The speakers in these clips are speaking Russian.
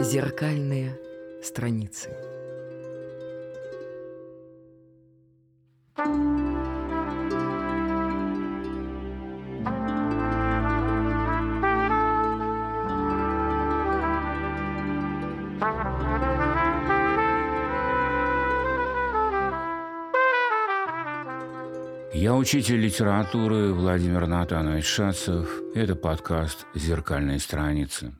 Зеркальные страницы. Я учитель литературы Владимир Натанович Шацев. Это подкаст «Зеркальные страницы».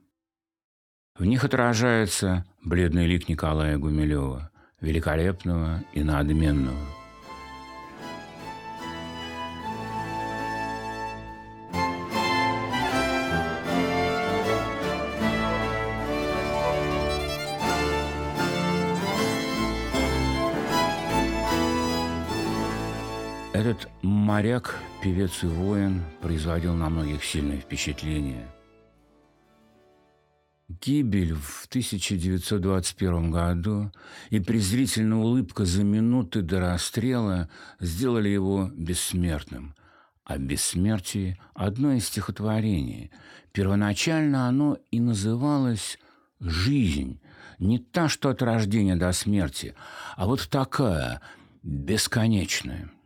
В них отражается бледный лик Николая Гумилева, великолепного и надменного – Этот моряк, певец и воин производил на многих сильное впечатление. Гибель в 1921 году и презрительная улыбка за минуты до расстрела сделали его бессмертным. О бессмертии – одно из стихотворений. Первоначально оно и называлось «Жизнь», не та, что от рождения до смерти, а вот такая, бесконечная –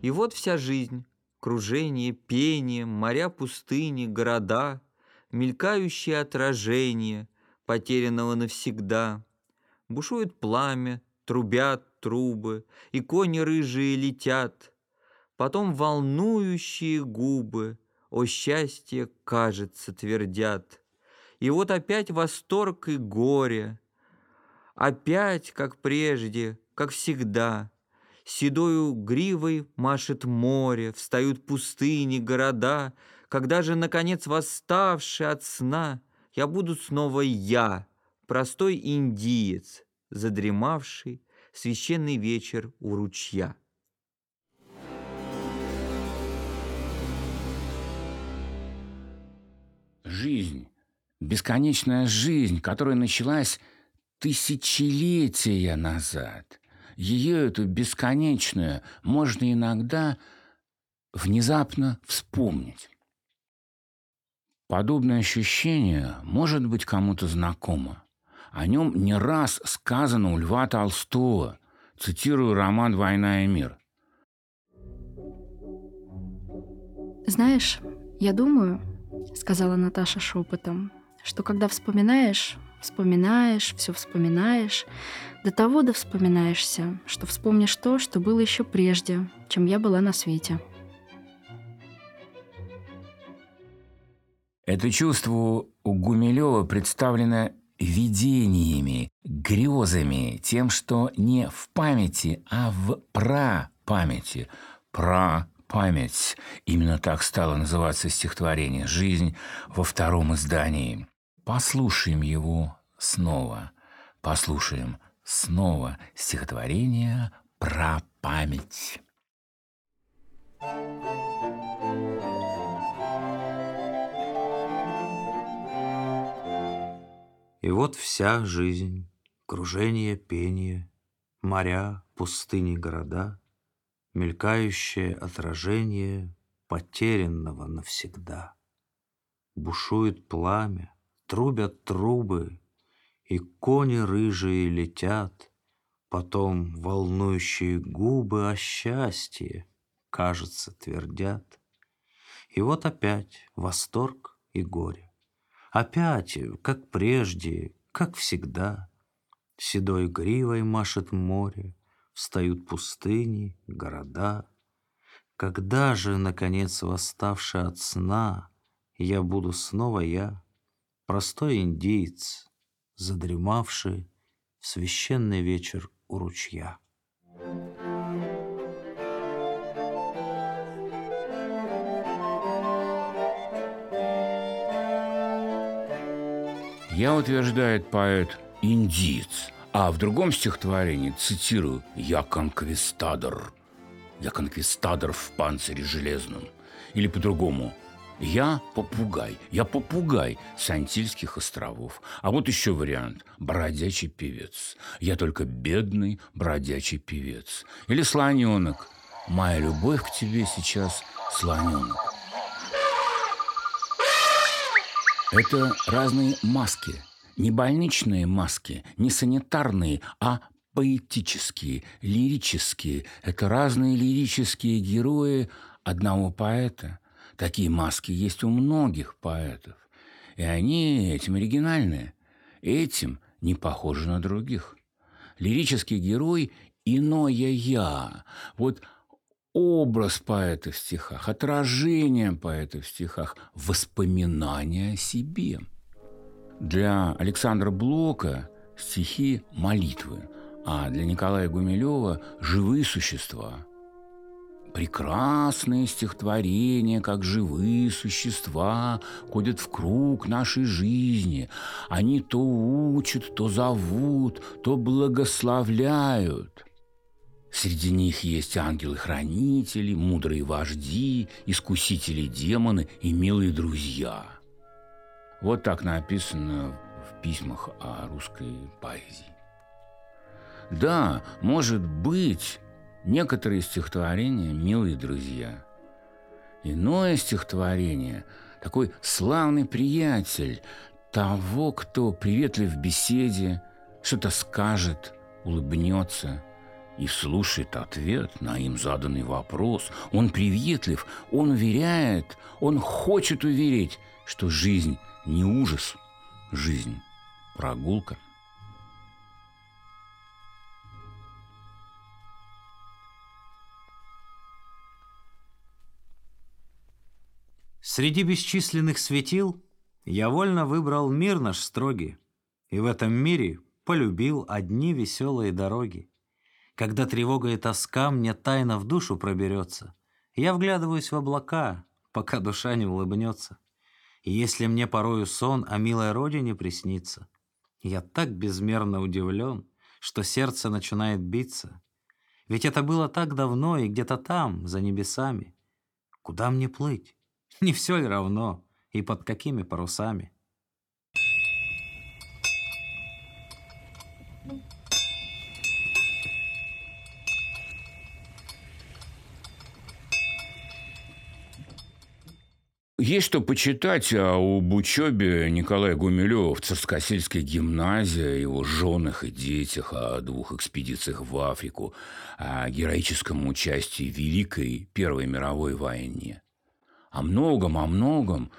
И вот вся жизнь, кружение, пение, моря пустыни, города, мелькающие отражения, потерянного навсегда. Бушует пламя, трубят трубы, и кони рыжие летят. Потом волнующие губы, о счастье, кажется, твердят. И вот опять восторг и горе, опять, как прежде, как всегда — Седою гривой машет море, Встают пустыни, города. Когда же, наконец, восставший от сна, Я буду снова я, простой индиец, Задремавший священный вечер у ручья. Жизнь, бесконечная жизнь, которая началась тысячелетия назад – ее, эту бесконечную, можно иногда внезапно вспомнить. Подобное ощущение может быть кому-то знакомо. О нем не раз сказано у Льва Толстого. Цитирую роман «Война и мир». «Знаешь, я думаю, — сказала Наташа шепотом, — что когда вспоминаешь, вспоминаешь, все вспоминаешь, до того да вспоминаешься, что вспомнишь то, что было еще прежде, чем я была на свете. Это чувство у Гумилева представлено видениями, грезами, тем, что не в памяти, а в прапамяти. Про-память. Именно так стало называться стихотворение «Жизнь» во втором издании. Послушаем его снова. Послушаем Снова стихотворение про память. И вот вся жизнь, кружение, пение, Моря, пустыни, города, Мелькающее отражение Потерянного навсегда. Бушует пламя, трубят трубы, и кони рыжие летят, Потом волнующие губы о счастье, Кажется, твердят. И вот опять восторг и горе. Опять, как прежде, как всегда, Седой гривой машет море, Встают пустыни, города. Когда же, наконец, восставший от сна, Я буду снова я, простой индиец, задремавший в священный вечер у ручья. Я, утверждает поэт, индиец, а в другом стихотворении, цитирую, «Я конквистадор». «Я конквистадор в панцире железном». Или по-другому – я попугай, я попугай с Антильских островов. А вот еще вариант – бродячий певец. Я только бедный бродячий певец. Или слоненок. Моя любовь к тебе сейчас слоненок. Это разные маски. Не больничные маски, не санитарные, а поэтические, лирические. Это разные лирические герои одного поэта. Такие маски есть у многих поэтов. И они этим оригинальные. Этим не похожи на других. Лирический герой – иное «я». Вот образ поэта в стихах, отражение поэта в стихах, воспоминания о себе. Для Александра Блока стихи – молитвы, а для Николая Гумилева – живые существа. Прекрасные стихотворения, как живые существа, ходят в круг нашей жизни. Они то учат, то зовут, то благословляют – Среди них есть ангелы-хранители, мудрые вожди, искусители демоны и милые друзья. Вот так написано в письмах о русской поэзии. Да, может быть, некоторые стихотворения – милые друзья. Иное стихотворение – такой славный приятель того, кто приветлив в беседе, что-то скажет, улыбнется – и слушает ответ на им заданный вопрос. Он приветлив, он уверяет, он хочет уверить, что жизнь не ужас, жизнь – прогулка. Среди бесчисленных светил я вольно выбрал мир наш строгий, и в этом мире полюбил одни веселые дороги. Когда тревога и тоска мне тайно в душу проберется, я вглядываюсь в облака, пока душа не улыбнется. И если мне порою сон о милой родине приснится, я так безмерно удивлен, что сердце начинает биться. Ведь это было так давно и где-то там, за небесами. Куда мне плыть? Не все ли равно? И под какими парусами? Есть что почитать а об учебе Николая Гумилева в Царскосельской гимназии, его женах и детях, о двух экспедициях в Африку, о героическом участии в Великой Первой мировой войне. О многом, о многом,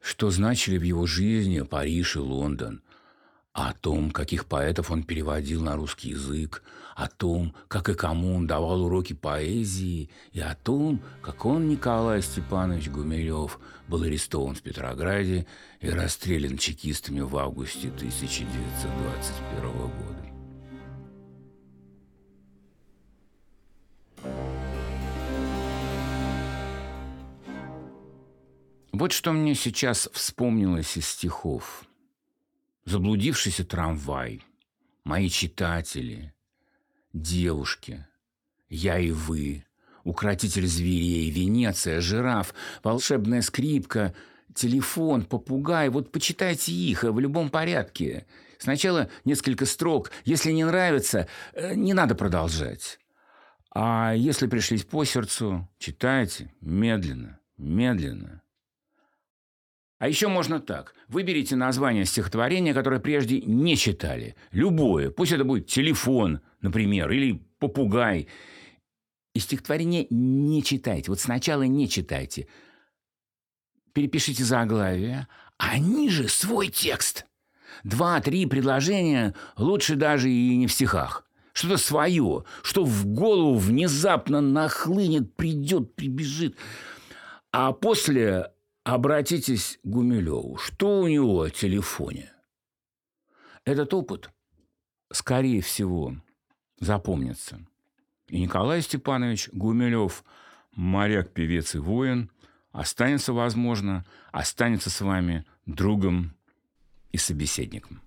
что значили в его жизни Париж и Лондон – о том, каких поэтов он переводил на русский язык, о том, как и кому он давал уроки поэзии, и о том, как он, Николай Степанович Гумилев, был арестован в Петрограде и расстрелян чекистами в августе 1921 года. Вот что мне сейчас вспомнилось из стихов – заблудившийся трамвай, мои читатели, девушки, я и вы, укротитель зверей, Венеция, жираф, волшебная скрипка, телефон, попугай. Вот почитайте их в любом порядке. Сначала несколько строк. Если не нравится, э, не надо продолжать. А если пришлись по сердцу, читайте медленно, медленно. А еще можно так. Выберите название стихотворения, которое прежде не читали. Любое. Пусть это будет телефон, например, или попугай. И стихотворение не читайте. Вот сначала не читайте. Перепишите заглавие, а ниже свой текст. Два-три предложения лучше даже и не в стихах. Что-то свое, что в голову внезапно нахлынет, придет, прибежит. А после Обратитесь к Гумилеву. Что у него в телефоне? Этот опыт, скорее всего, запомнится. И Николай Степанович Гумилев, моряк, певец и воин, останется, возможно, останется с вами другом и собеседником.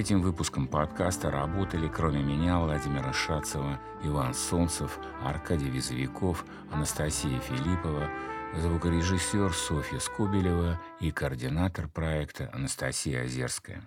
Этим выпуском подкаста работали, кроме меня, Владимира Шацева, Иван Солнцев, Аркадий Визовиков, Анастасия Филиппова, звукорежиссер Софья Скобелева и координатор проекта Анастасия Озерская.